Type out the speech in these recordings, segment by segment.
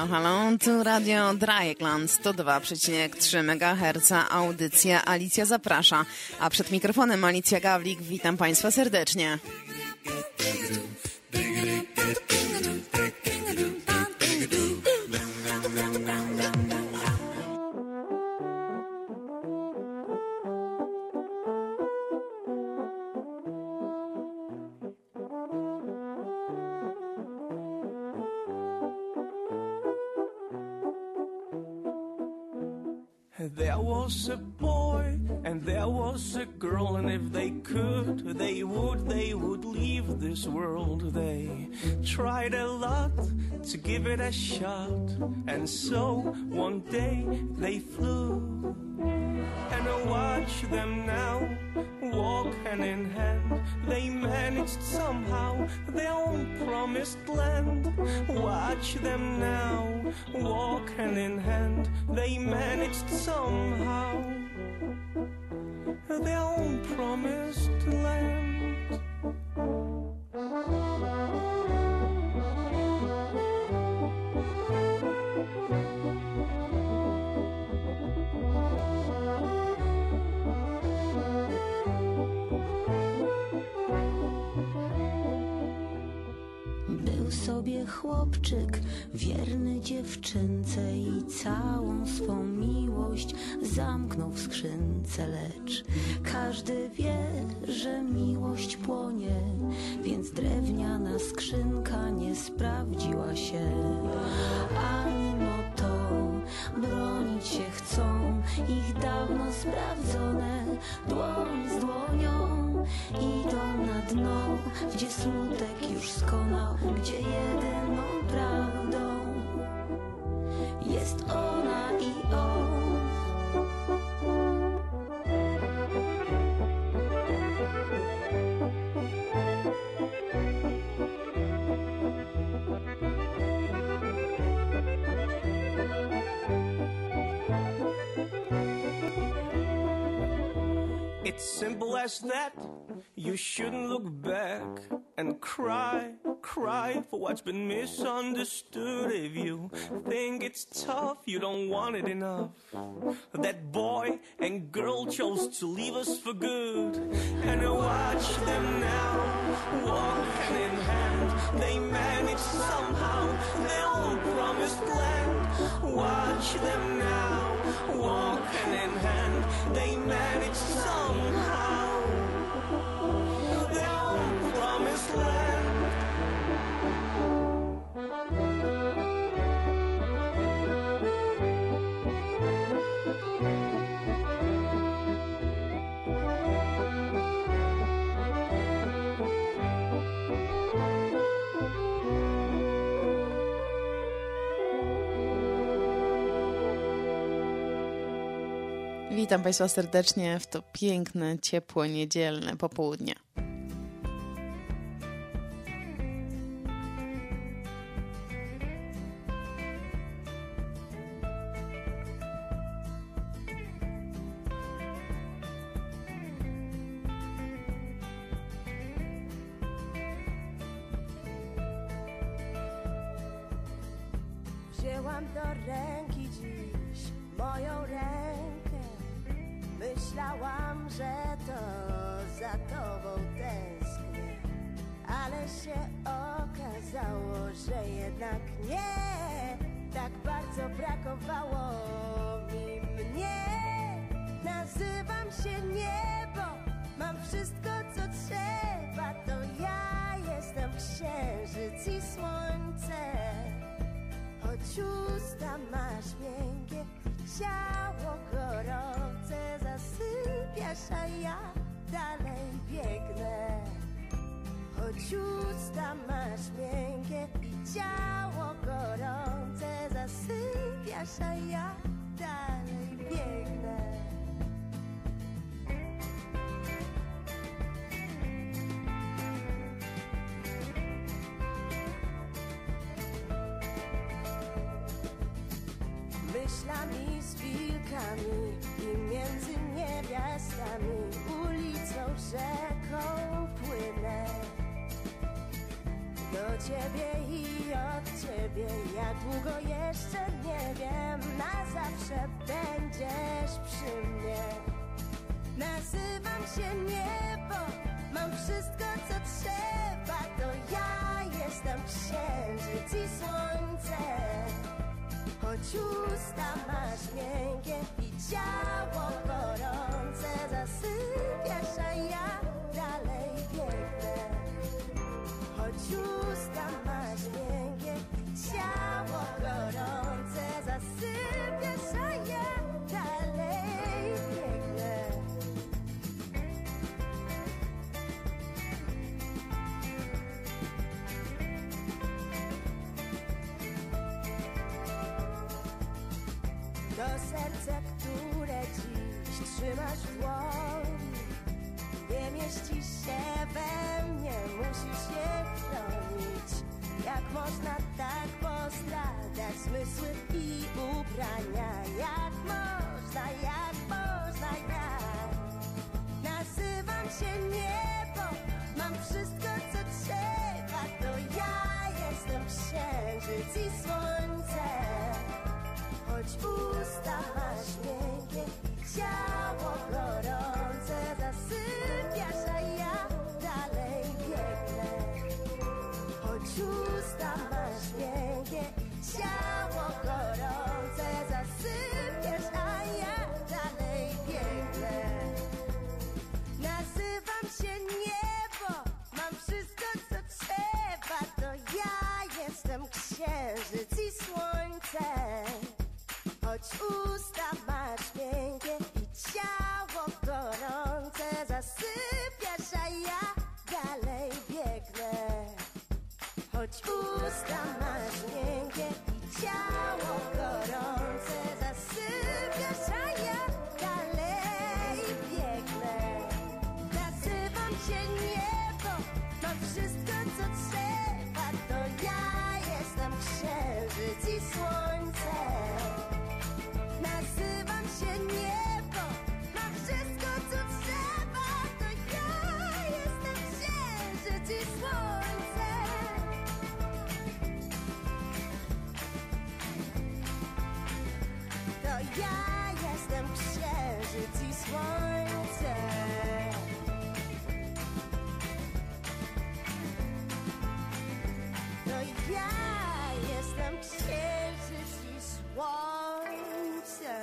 Halo, halo, tu Radio Dreieckland 102,3 MHz, audycja Alicja zaprasza, a przed mikrofonem Alicja Gawlik, witam Państwa serdecznie. To give it a shot, and so one day they flew. And I watch them now walk hand in hand. They managed somehow their own promised land. Watch them now walk hand in hand. They managed somehow their own promised land. Chłopczyk, wierny dziewczynce i całą swą miłość zamknął w skrzynce, lecz każdy wie, że miłość płonie, więc drewniana skrzynka nie sprawdziła się. A mimo to bronić się chcą. Ich dawno sprawdzone dłoń z dłonią idą na dno, gdzie smutek już skonał, gdzie jedyną prawdą jest ona that. You shouldn't look back and cry, cry for what's been misunderstood. If you think it's tough, you don't want it enough. That boy and girl chose to leave us for good. And I watch them now walk hand in hand. They manage somehow their own promised land. Watch them now walk hand in hand. They manage somehow Witam Państwa serdecznie w to piękne, ciepłe, niedzielne popołudnie. Wzięłam do ręki dziś moją rękę. Myślałam, że to za tobą tęsknię, ale się okazało, że jednak nie. Tak bardzo brakowało mi mnie. Nazywam się niebo, mam wszystko co trzeba. To ja jestem księżyc i słońce. Choć usta masz miękkie, ciało gorące A ja dalej biegnę. Choć usta masz miękkie i ciało gorące Zasypiasz, a ja dalej biegnę. Myślami z wilkami i między niewiastami ulicą, rzeką płynę. do ciebie i od ciebie. Jak długo jeszcze nie wiem, na zawsze będziesz przy mnie. Nazywam się niebo, mam wszystko co trzeba, to ja jestem księżyc i słońce. Choć usta masz miękkie i ciało gorące, zasypiasz, a ja dalej Mieści się we mnie, musisz je chronić Jak można tak postradać zmysły i ubrania? Jak można, jak można, jak Nazywam się niebo, mam wszystko co trzeba. To ja jestem księżyc i słońce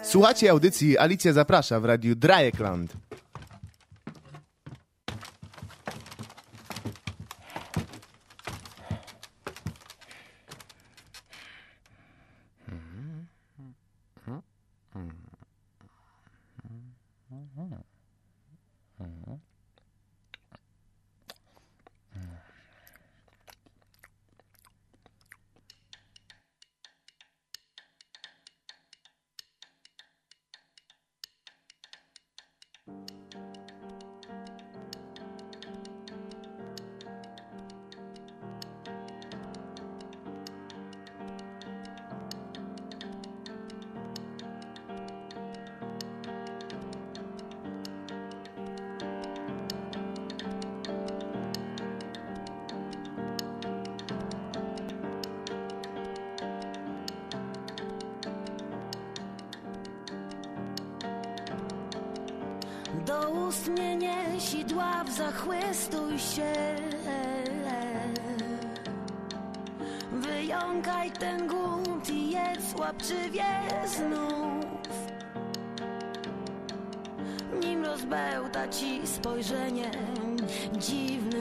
słońce Słuchacie audycji Alicja Zaprasza w radiu Drajekland.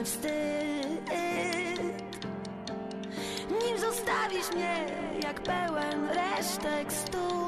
Wstyd Nim zostawisz mnie jak pełen resztek stół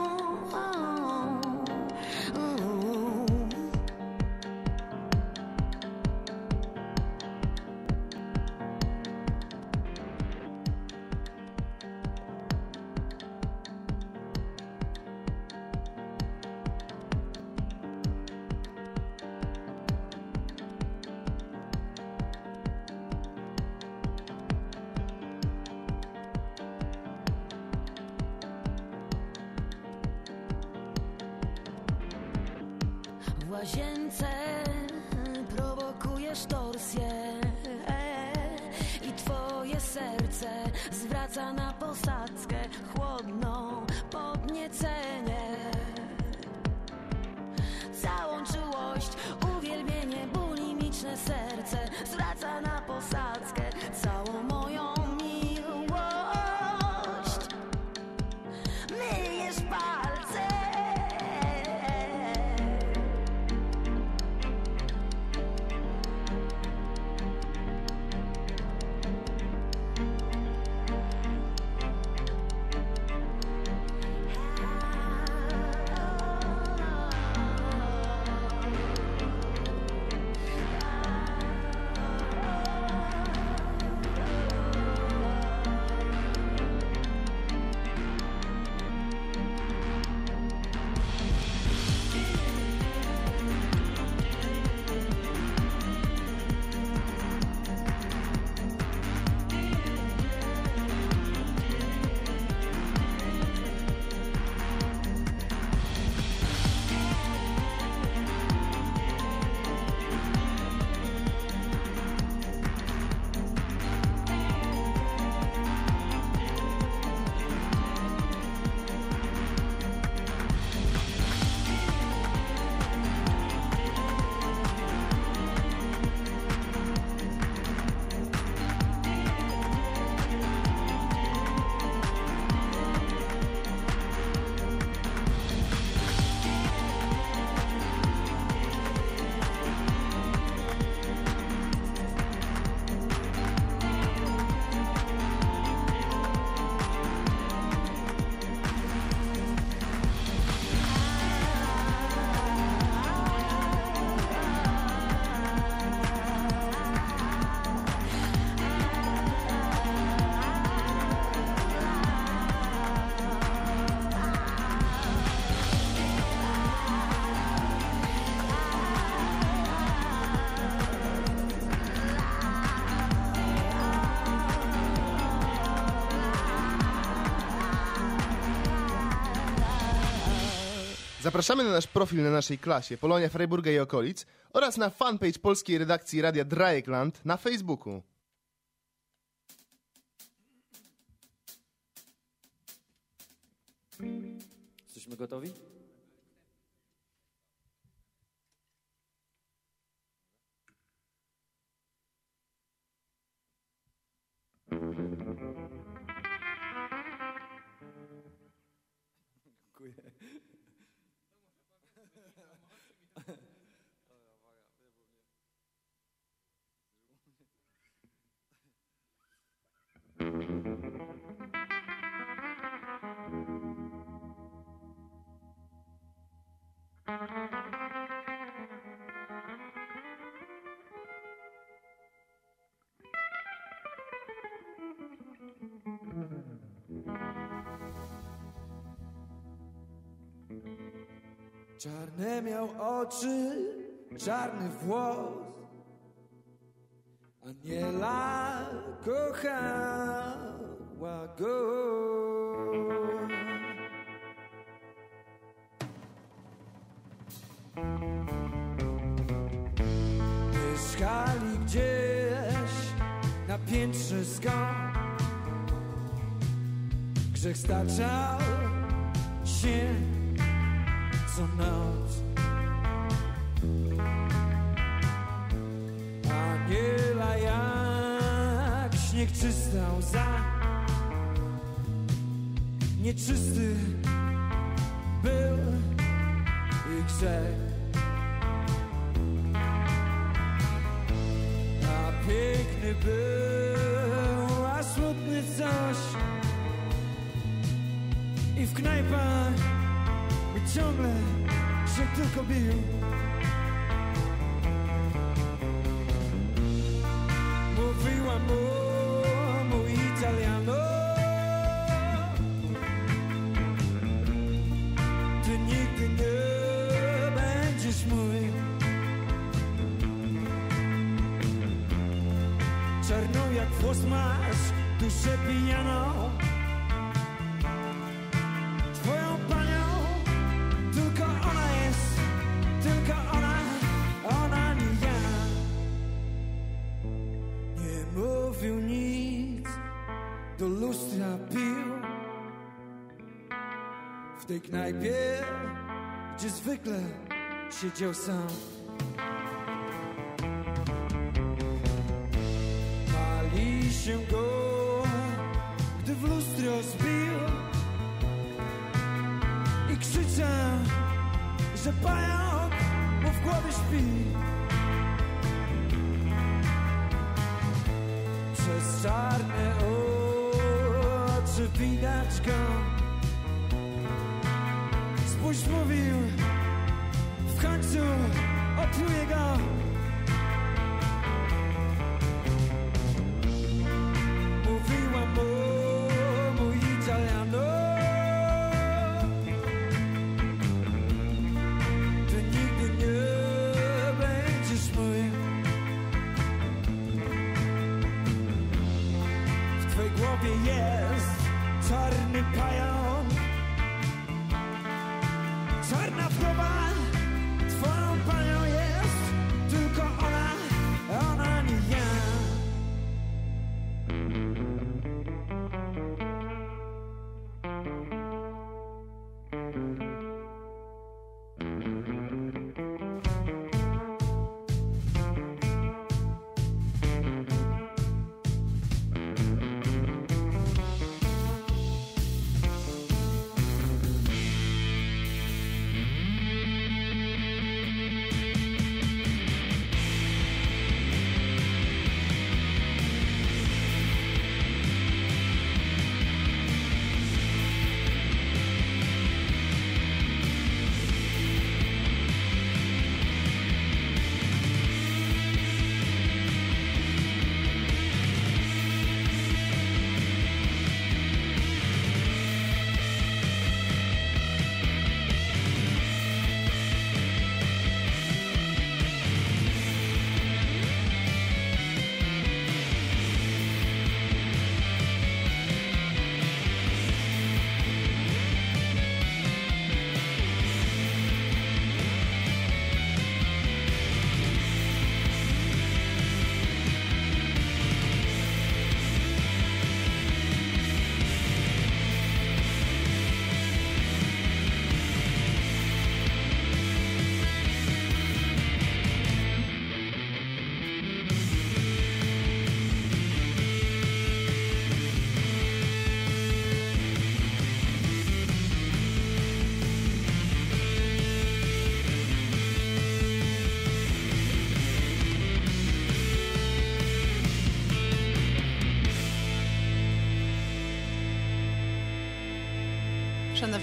Zapraszamy na nasz profil na naszej klasie Polonia Freiburga i okolic oraz na fanpage polskiej redakcji Radia Dreieckland na Facebooku. Jesteśmy gotowi? Czarne miał oczy, czarny włos. Aniela kochała go. Na piętrze skąd grzech staczał się co noc. Aniela jak śnieg czysta łza. Nieczysty był ich grzech knajpach by ciągle się tylko bił tej knajpie, gdzie zwykle siedział sam. Pali się go, gdy w lustro zbił i krzyczę, że pająk mu w głowie śpi. Przez czarne oczy widać go Spójrz mówił W końcu opluje go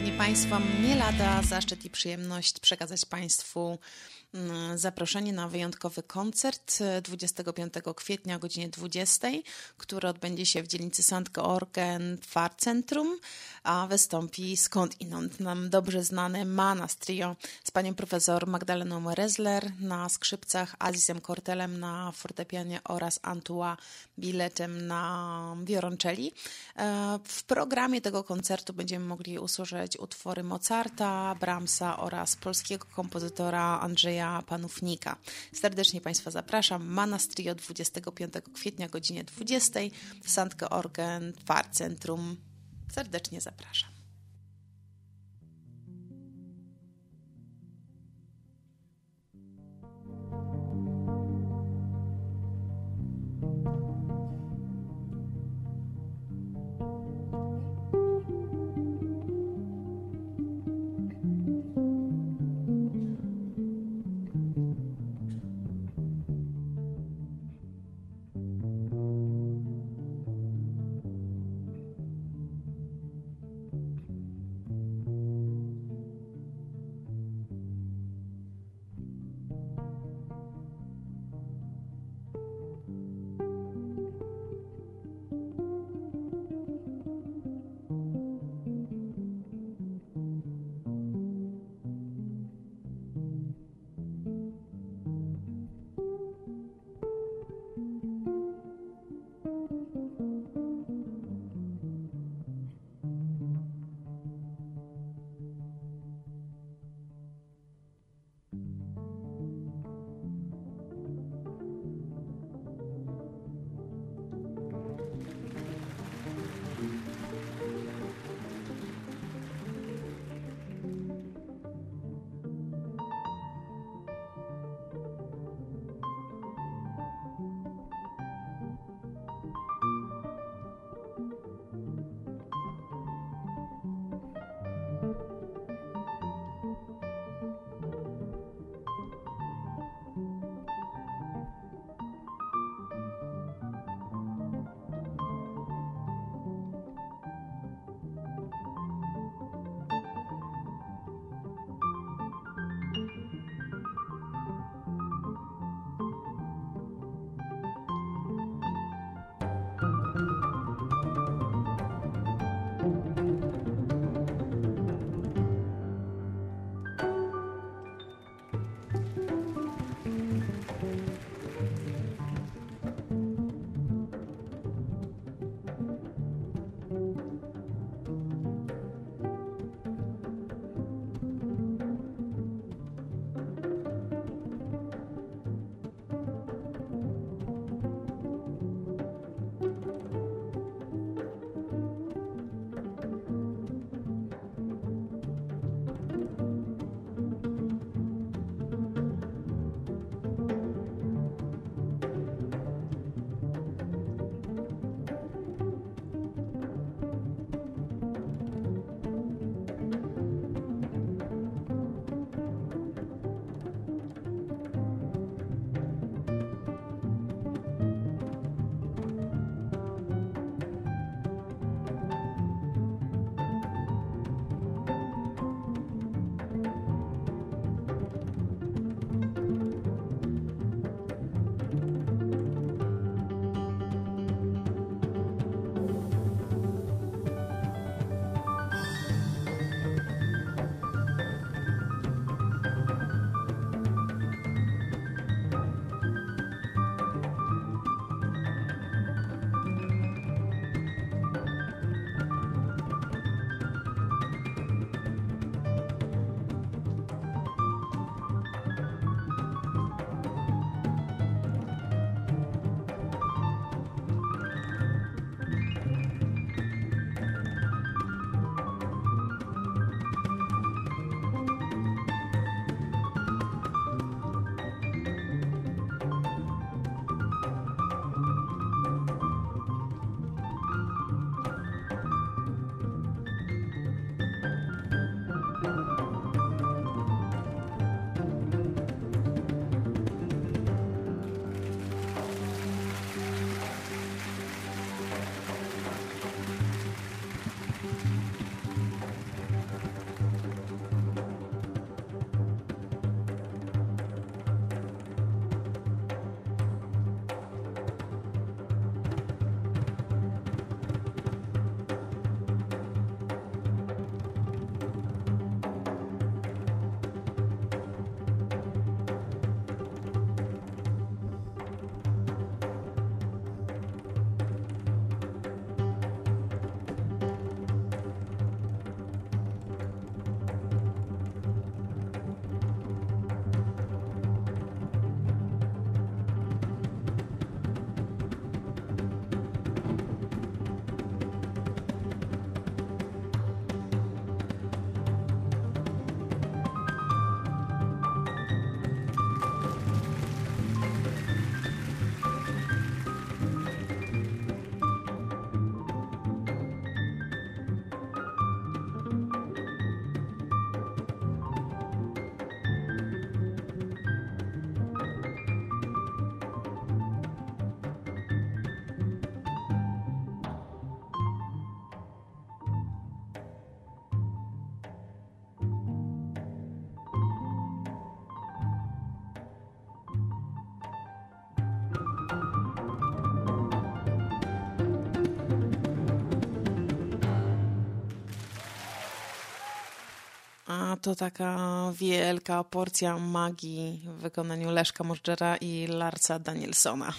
Szanowni Państwo, mnie lada zaszczyt i przyjemność przekazać Państwu mm, zaproszenie na wyjątkowy koncert e, 25 kwietnia o godzinie 20, który odbędzie się w dzielnicy St. Georgen w Centrum, a wystąpi skąd inąd nam dobrze znane Manas Trio z panią profesor Magdaleną Rezler na skrzypcach, Azizem Kortelem na fortepianie oraz Antua Biletem na wiolonczeli. E, W programie tego koncertu będziemy mogli usłyszeć utwory Mozarta, Brahmsa oraz polskiego kompozytora Andrzeja Panównika. Serdecznie Państwa zapraszam. Manas Trio 25 kwietnia o godzinie 20 w St. Georgen Centrum. Serdecznie zapraszam. A to taka wielka porcja magii w wykonaniu Leszka Możdżera i Larsa Danielsona.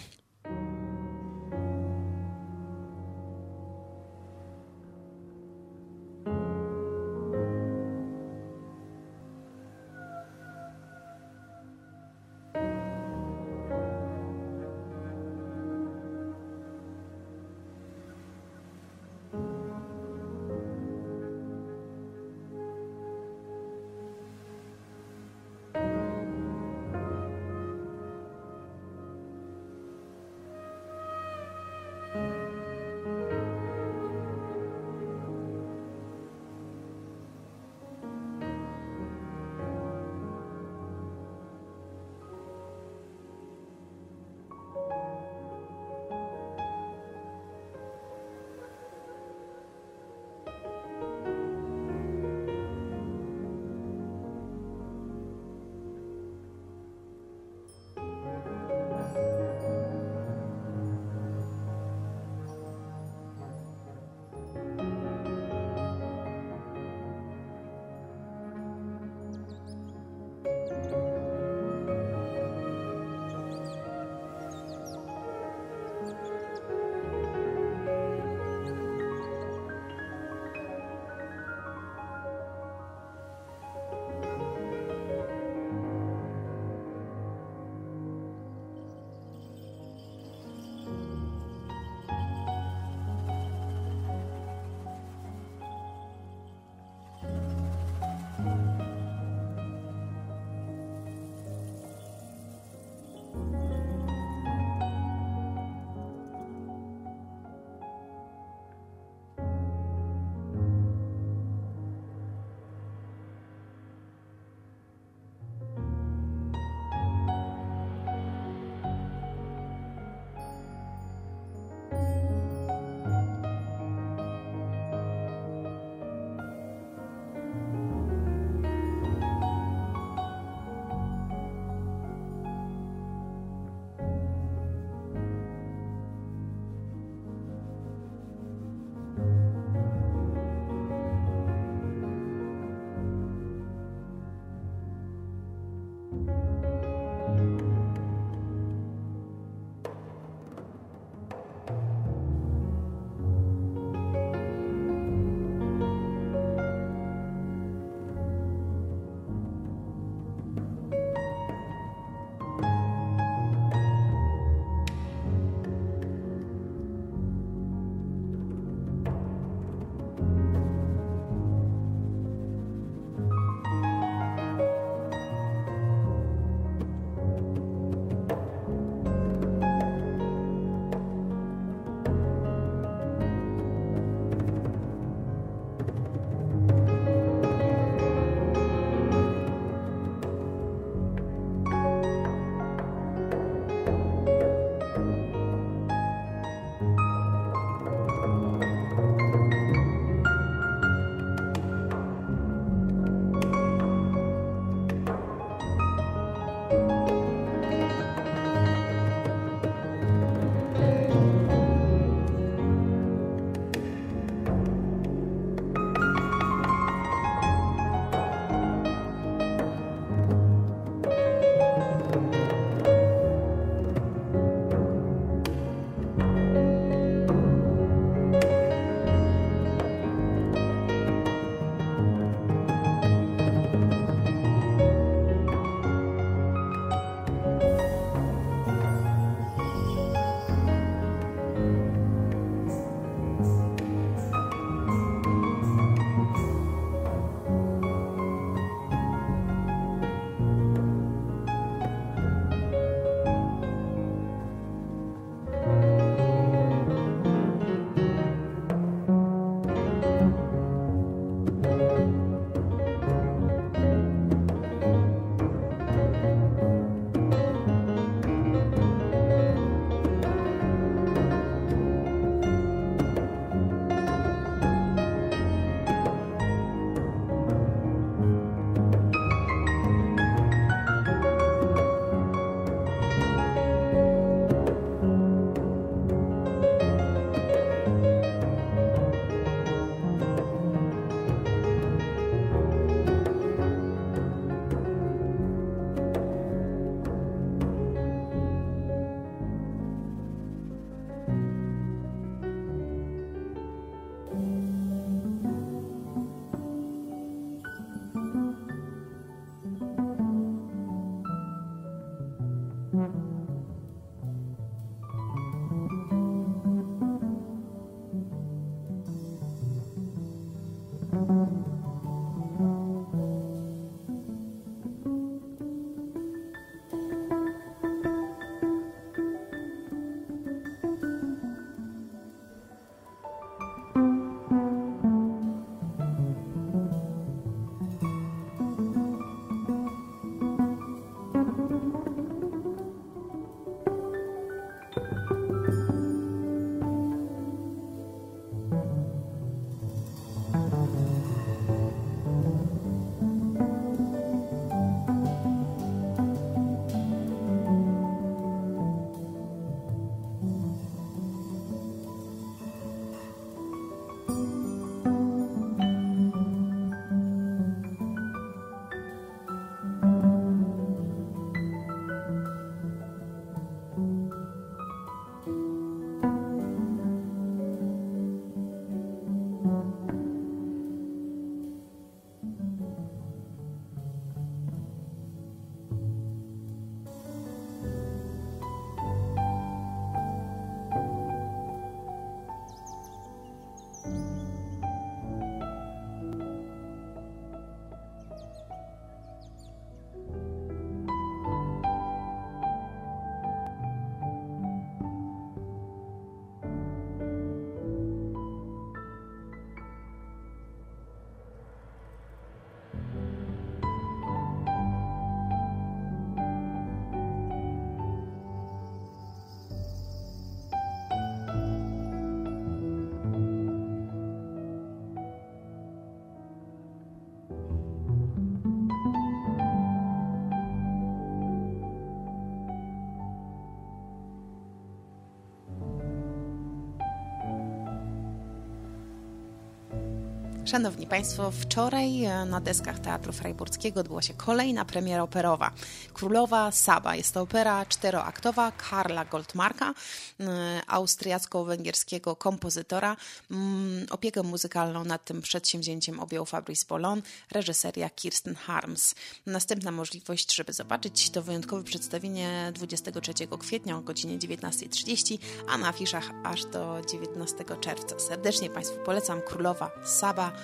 Szanowni Państwo, wczoraj e, na deskach Teatru Freiburskiego odbyła się kolejna premiera operowa. Królowa Saba. Jest to opera czteroaktowa Karla Goldmarka, e, austriacko-węgierskiego kompozytora. Mm, Opiekę muzykalną nad tym przedsięwzięciem objął Fabrice Bolon, reżyseria Kirsten Harms. Następna możliwość, żeby zobaczyć to wyjątkowe przedstawienie 23 kwietnia o godzinie 19.30, a na afiszach aż do 19 czerwca. Serdecznie Państwu polecam Królowa Saba,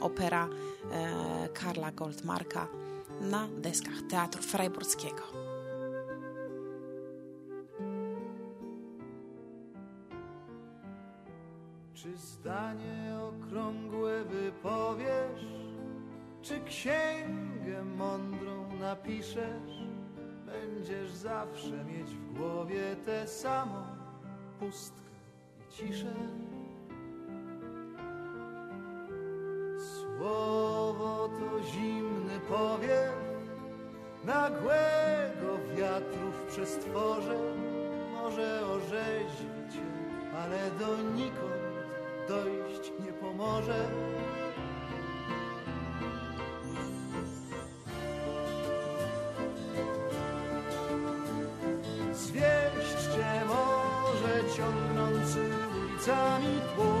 opera e, Karla Goldmarka na deskach Teatru Freiburskiego. Czy zdanie okrągłe wypowiesz? Czy księgę mądrą napiszesz? Będziesz zawsze mieć w głowie tę samą pustkę i ciszę. Słowo to zimny powiew nagłego wiatru w przestworze może orzeźwić cię, ale donikąd dojść nie pomoże. Zwieść może ciągnący ulicami tłum.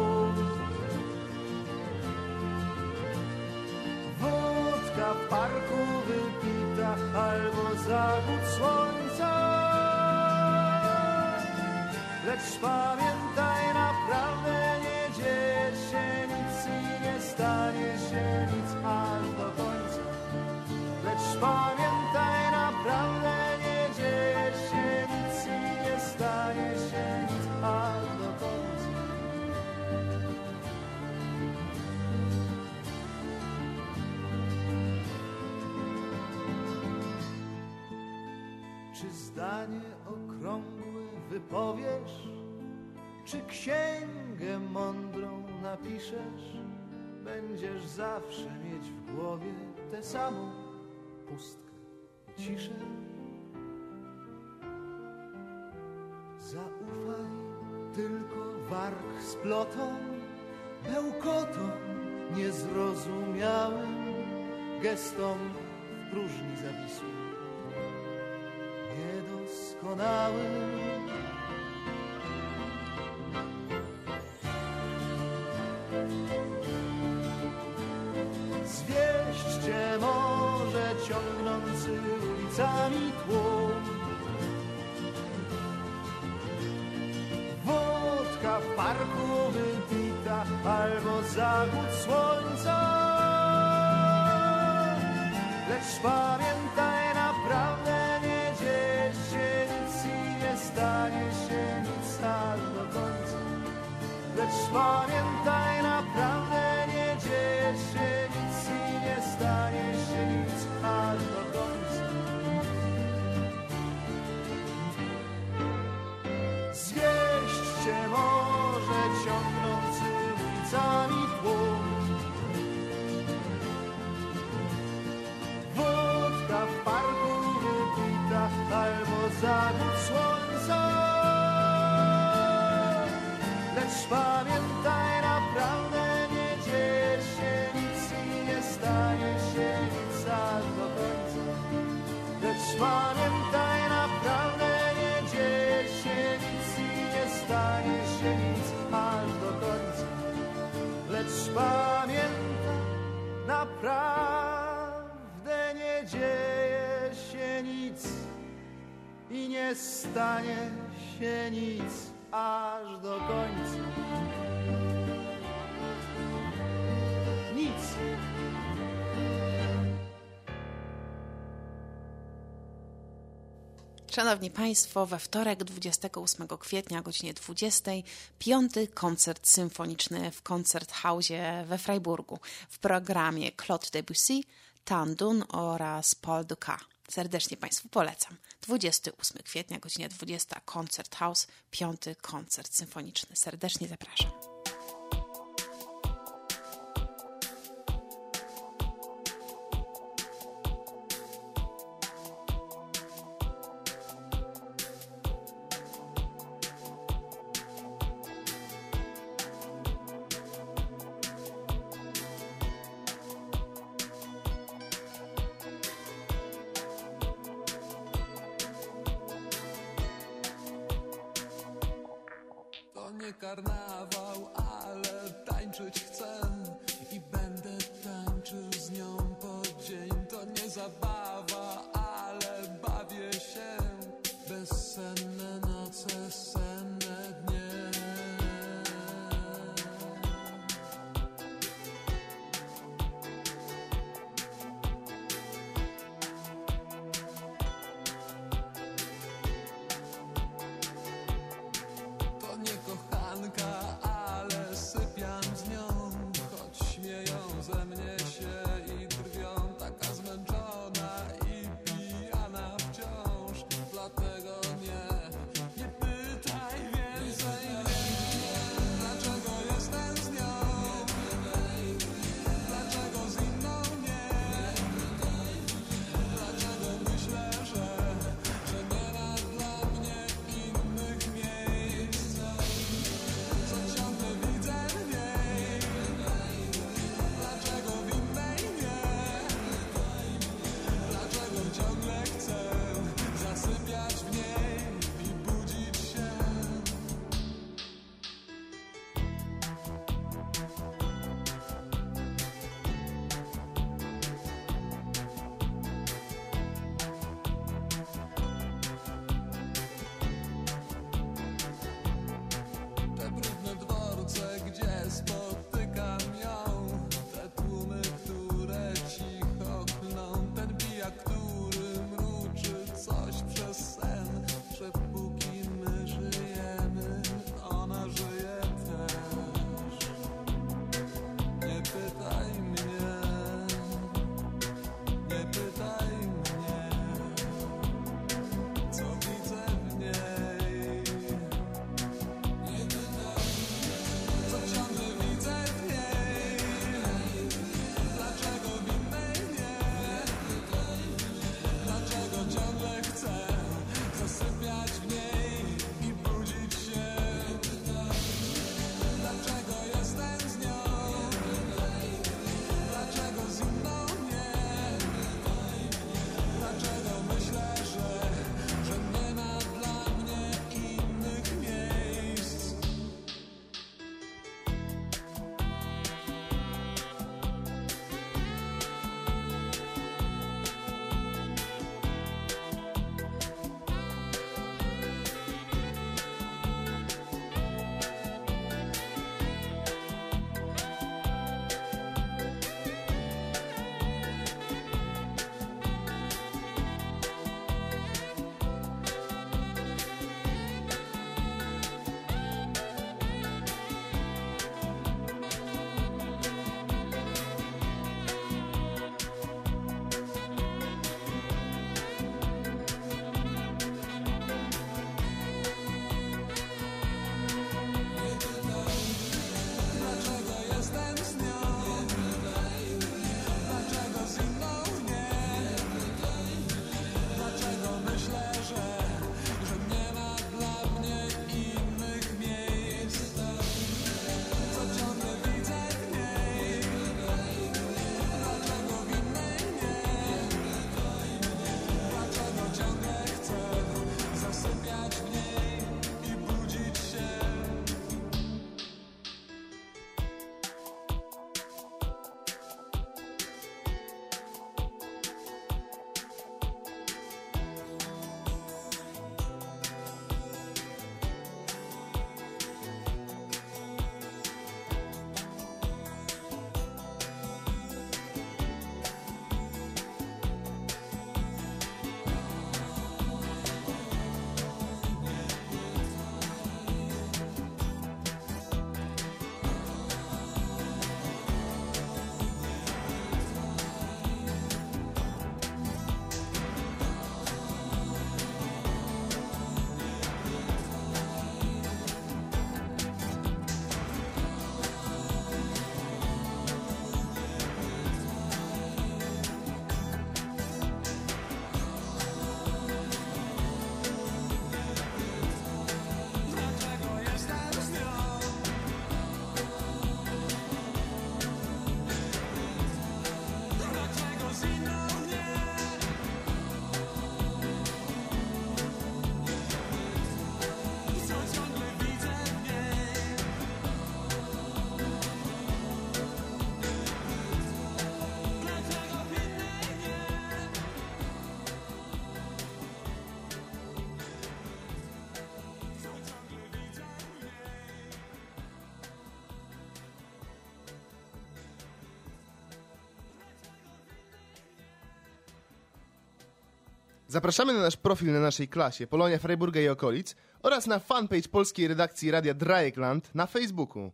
Zachód słońca. Lecz pamiętaj, wypowiesz? Czy księgę mądrą napiszesz? Będziesz zawsze mieć w głowie tę samą pustkę i ciszę. Zaufaj tylko warg splotą, bełkotom niezrozumiałym, gestom w próżni zawisłym niedoskonałym. Ciągnący ulicami tłum. Wódka w parku wypita albo zachód słońca. Lecz pamiętaj, naprawdę nie dzieje się nic i nie stanie się nic aż do końca. Lecz pamiętaj, ulicami stanie się nic aż do końca. Nic. Szanowni Państwo, we wtorek 28 kwietnia o godzinie 20 piąty koncert symfoniczny w Koncerthausie we Freiburgu w programie Claude Debussy, Tan Dun oraz Paul Dukas. Serdecznie Państwu polecam. 28 kwietnia, godzina 20, Koncerthaus, piąty koncert symfoniczny. Serdecznie zapraszam. Zapraszamy na nasz profil na naszej klasie Polonia Freiburga i okolic oraz na fanpage polskiej redakcji Radia Dreieckland na Facebooku.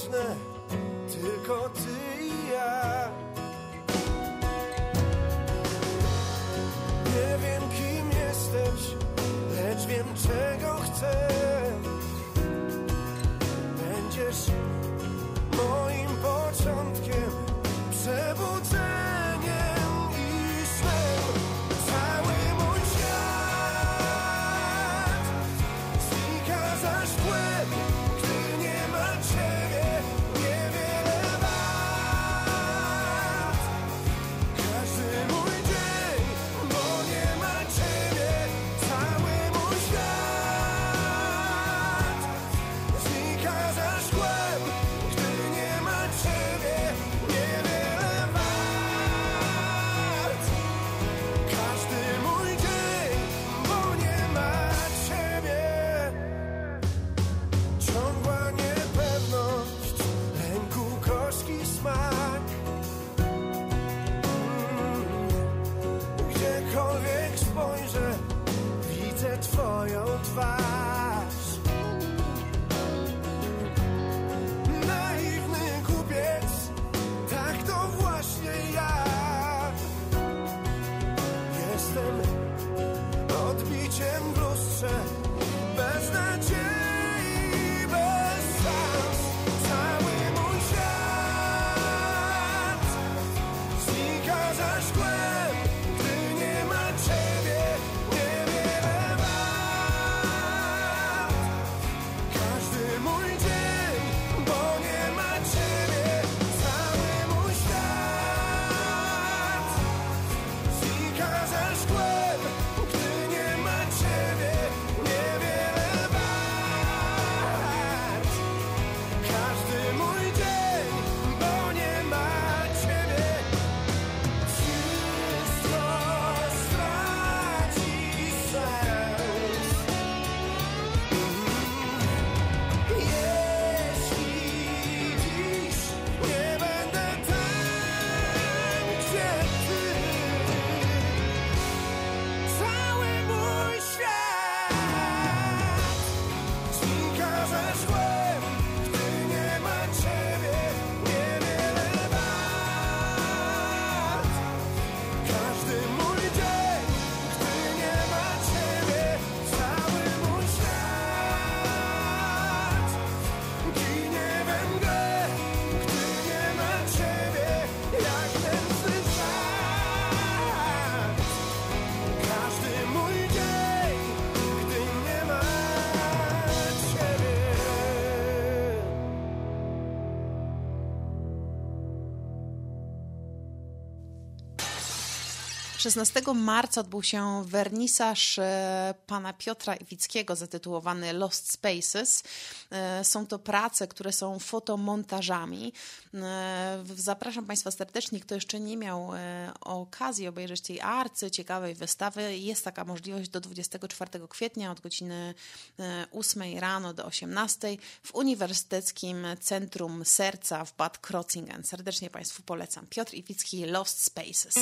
Krishna. 16 marca odbył się wernisaż e, pana Piotra Iwickiego zatytułowany Lost Spaces. E, są to prace, które są fotomontażami. E, zapraszam Państwa serdecznie, kto jeszcze nie miał okazji obejrzeć tej arcy, ciekawej wystawy. Jest taka możliwość do 24 kwietnia od godziny 8 rano do 18 w Uniwersyteckim Centrum Serca w Bad Krocingen. Serdecznie Państwu polecam. Piotr Iwicki, Lost Spaces.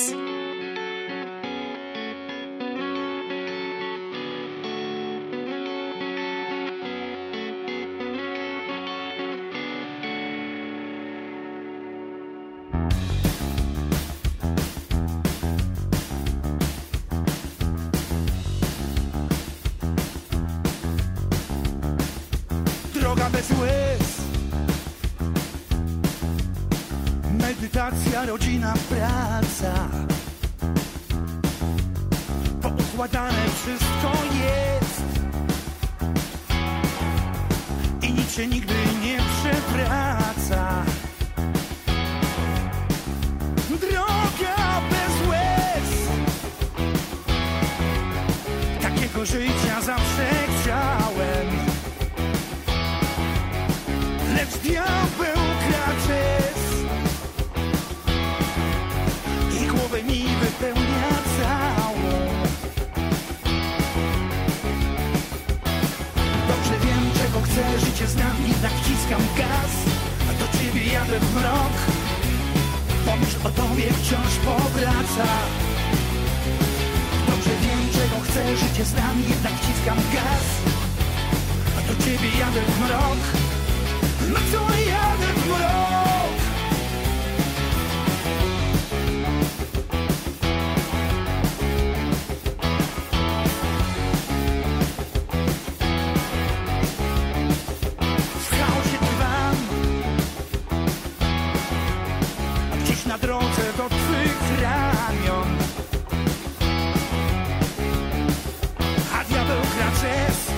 Kraczes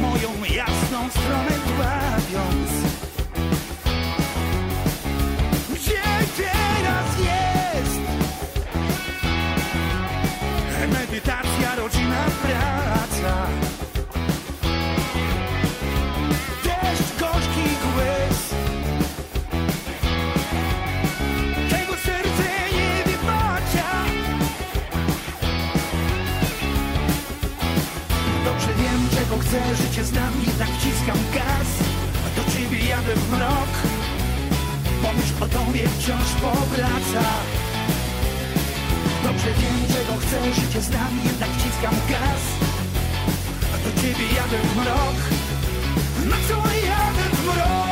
Moją jasną stronę dławiąc Gdzie teraz jest Medytacja, rodzina, praca chcę, życie znam Jednak wciskam gaz. Do ciebie jadę w mrok. Pomyśl o tobie wciąż powraca. Dobrze wiem czego chcę, życie znam Jednak wciskam gaz. Do ciebie jadę w mrok. Na co jadę w mrok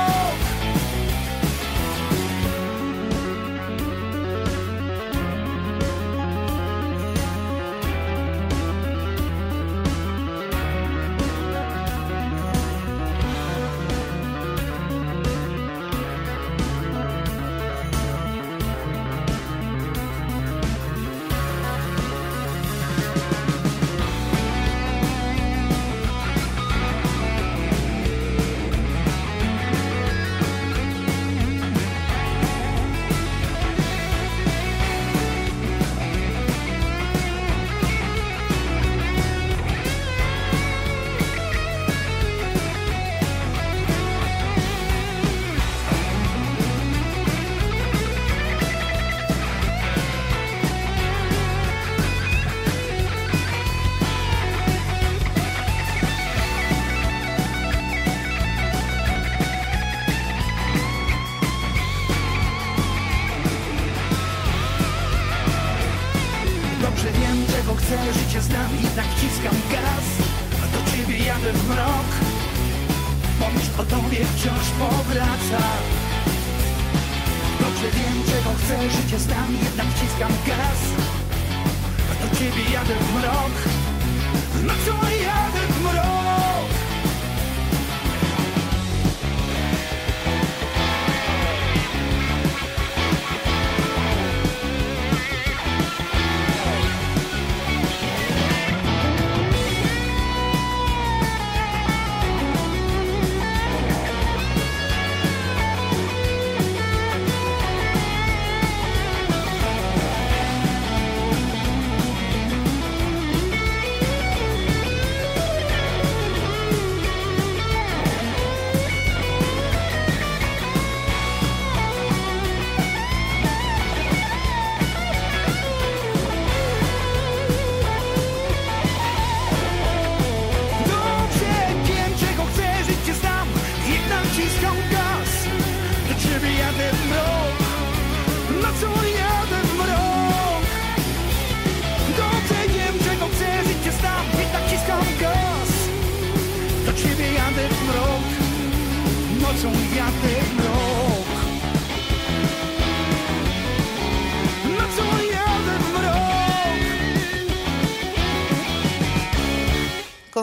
czego chcę, życie znam Jednak wciskam gaz A do ciebie jadę w mrok. Pomyśl o tobie wciąż powraca. Dobrze wiem czego chcę, życie znam Jednak wciskam gaz A do ciebie jadę w mrok. Na co jadę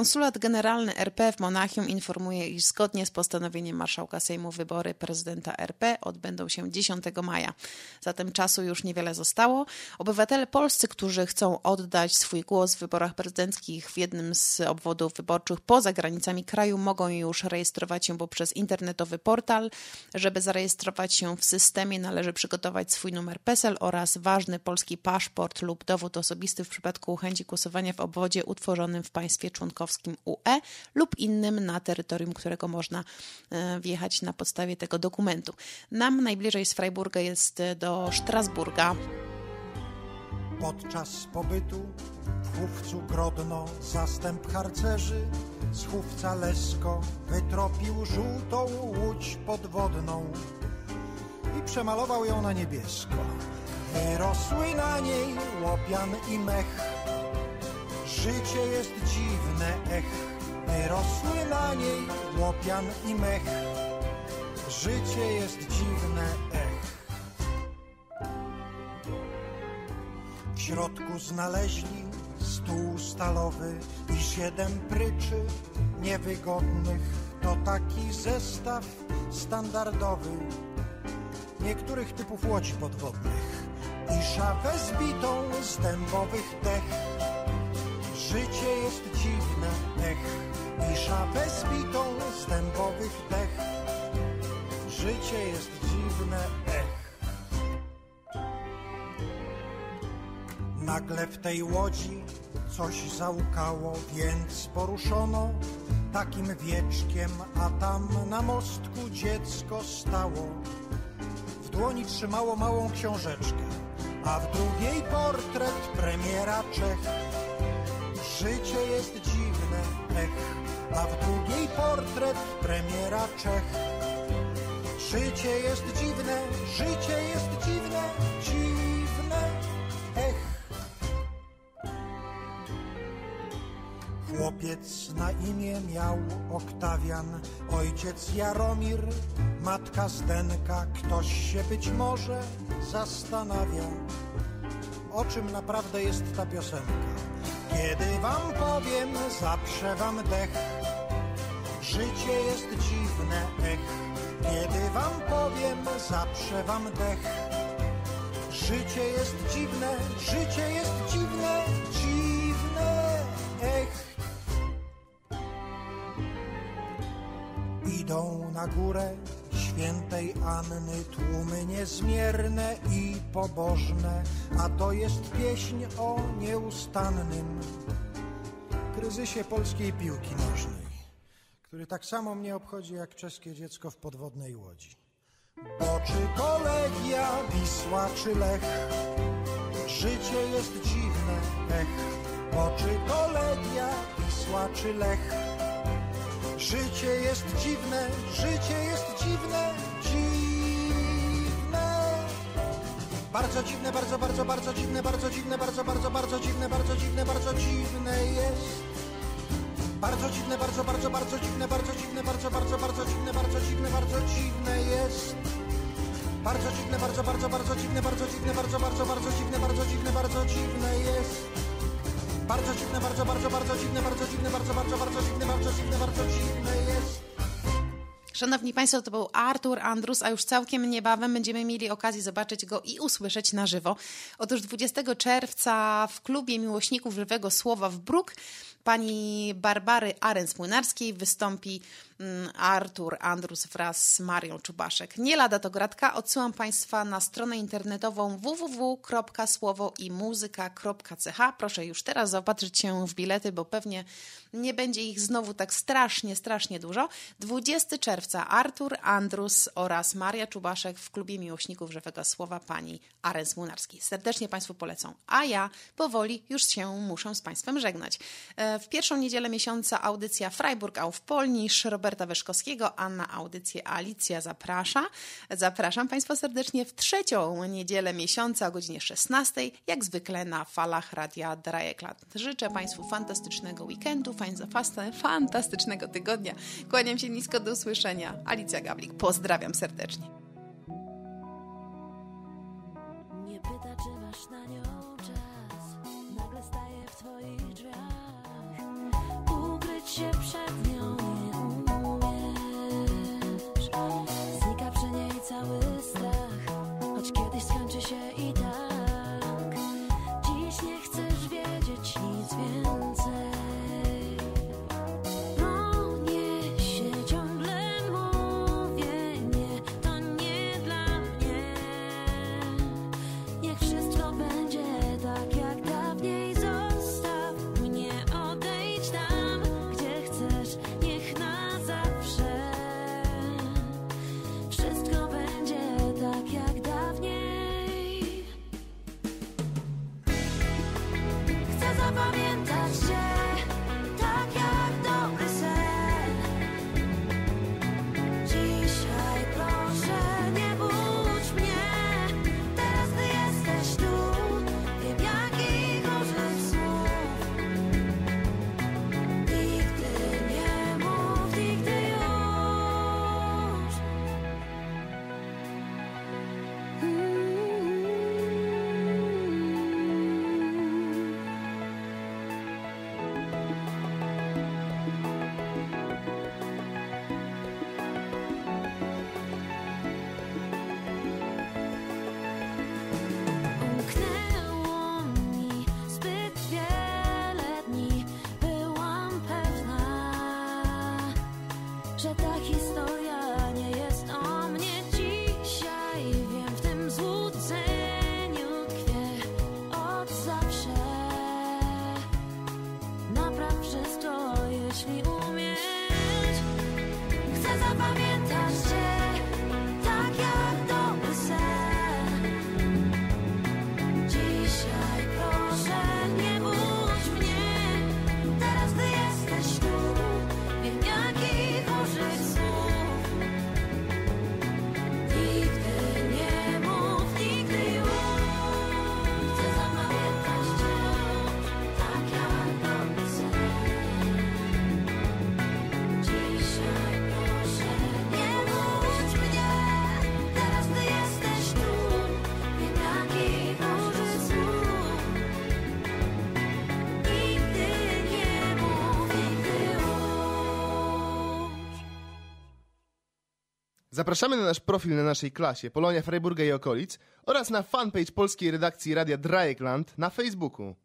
Konsulat Generalny RP w Monachium informuje, iż zgodnie z postanowieniem marszałka Sejmu wybory prezydenta RP odbędą się 10 maja. Zatem czasu już niewiele zostało. Obywatele polscy, którzy chcą oddać swój głos w wyborach prezydenckich w jednym z obwodów wyborczych poza granicami kraju, mogą już rejestrować się poprzez internetowy portal. Żeby zarejestrować się w systemie, należy przygotować swój numer PESEL oraz ważny polski paszport lub dowód osobisty w przypadku chęci głosowania w obwodzie utworzonym w państwie członkowskim UE lub innym na terytorium, którego można e, wjechać na podstawie tego dokumentu. Nam najbliżej z Freiburga jest e, do Strasburga. Podczas pobytu w Chówcu Grodno zastęp harcerzy z Chówca Lesko wytropił żółtą łódź podwodną i przemalował ją na niebiesko. Wyrosły na niej łopian i mech. Życie jest dziwne, ech. Wyrosły na niej łopian i mech. Życie jest dziwne, ech. W środku znaleźli stół stalowy i siedem pryczy niewygodnych. To taki zestaw standardowy niektórych typów łodzi podwodnych i szafę zbitą z dębowych dech. Życie jest dziwne, ech, i szafę zbitą z dębowych dech. Życie jest dziwne, ech. Nagle w tej łodzi coś załkało, więc poruszono takim wieczkiem, a tam na mostku dziecko stało. W dłoni trzymało małą książeczkę, a w drugiej portret premiera Czech. Życie jest dziwne, ech, a w drugiej portret premiera Czech. Życie jest dziwne, życie jest dziwne, dziwne, ech. Chłopiec na imię miał Oktawian, ojciec Jaromir, matka Zdenka. Ktoś się być może zastanawia, o czym naprawdę jest ta piosenka. Kiedy wam powiem, zaprze wam dech. Życie jest dziwne, ech. Kiedy wam powiem, zaprze wam dech. Życie jest dziwne, życie jest dziwne, dziwne, ech. Idą na górę świętej Anny tłumy niezmierne i pobożne, a to jest pieśń o nieustannym kryzysie polskiej piłki nożnej, który tak samo mnie obchodzi jak czeskie dziecko w podwodnej łodzi. Bo czy to Legia, Wisła czy Lech, życie jest dziwne, ech. Bo czy to Legia, Wisła czy Lech, Życie jest dziwne, życie jest dziwne, dziwne. Bardzo dziwne, bardzo, bardzo, bardzo dziwne, bardzo dziwne, bardzo, bardzo, bardzo dziwne, bardzo dziwne, bardzo dziwne jest. Bardzo dziwne, bardzo, bardzo, bardzo dziwne, bardzo dziwne, bardzo, bardzo, bardzo dziwne, bardzo dziwne, bardzo dziwne jest. Bardzo dziwne, bardzo, bardzo, bardzo dziwne, bardzo dziwne, bardzo, bardzo, bardzo dziwne, bardzo dziwne, bardzo dziwne jest. Bardzo dziwne, bardzo, bardzo, bardzo dziwne, bardzo dziwne, bardzo, bardzo, bardzo dziwne, bardzo dziwne, bardzo dziwne jest. Szanowni Państwo, to był Artur Andrus, a już całkiem niebawem będziemy mieli okazję zobaczyć go i usłyszeć na żywo. Otóż 20 czerwca w klubie miłośników żywego słowa w Bruk pani Barbary Arens-Młynarskiej wystąpi Artur Andrus wraz z Marią Czubaszek. Nie lada to gratka, odsyłam Państwa na stronę internetową www.słowoimuzyka.ch. Proszę już teraz zaopatrzyć się w bilety, bo pewnie nie będzie ich znowu tak strasznie, strasznie dużo. 20 czerwca Artur Andrus oraz Maria Czubaszek w klubie miłośników żywego słowa pani Arens-Młynarskiej. Serdecznie Państwu polecą. A ja powoli już się muszę z Państwem żegnać. E, W pierwszą niedzielę miesiąca audycja Freiburg auf Polnisch Roberta Wyszkowskiego, a na audycję Alicja zaprasza. Zapraszam Państwa serdecznie w trzecią niedzielę miesiąca o godzinie 16, jak zwykle na falach Radia Dreieckland. Życzę Państwu fantastycznego weekendu, fantastycznego tygodnia. Kłaniam się nisko do usłyszenia. Alicja Gawlik, pozdrawiam serdecznie. Zapraszamy na nasz profil na naszej klasie Polonia Freiburga i okolic oraz na fanpage polskiej redakcji Radia Drajekland na Facebooku.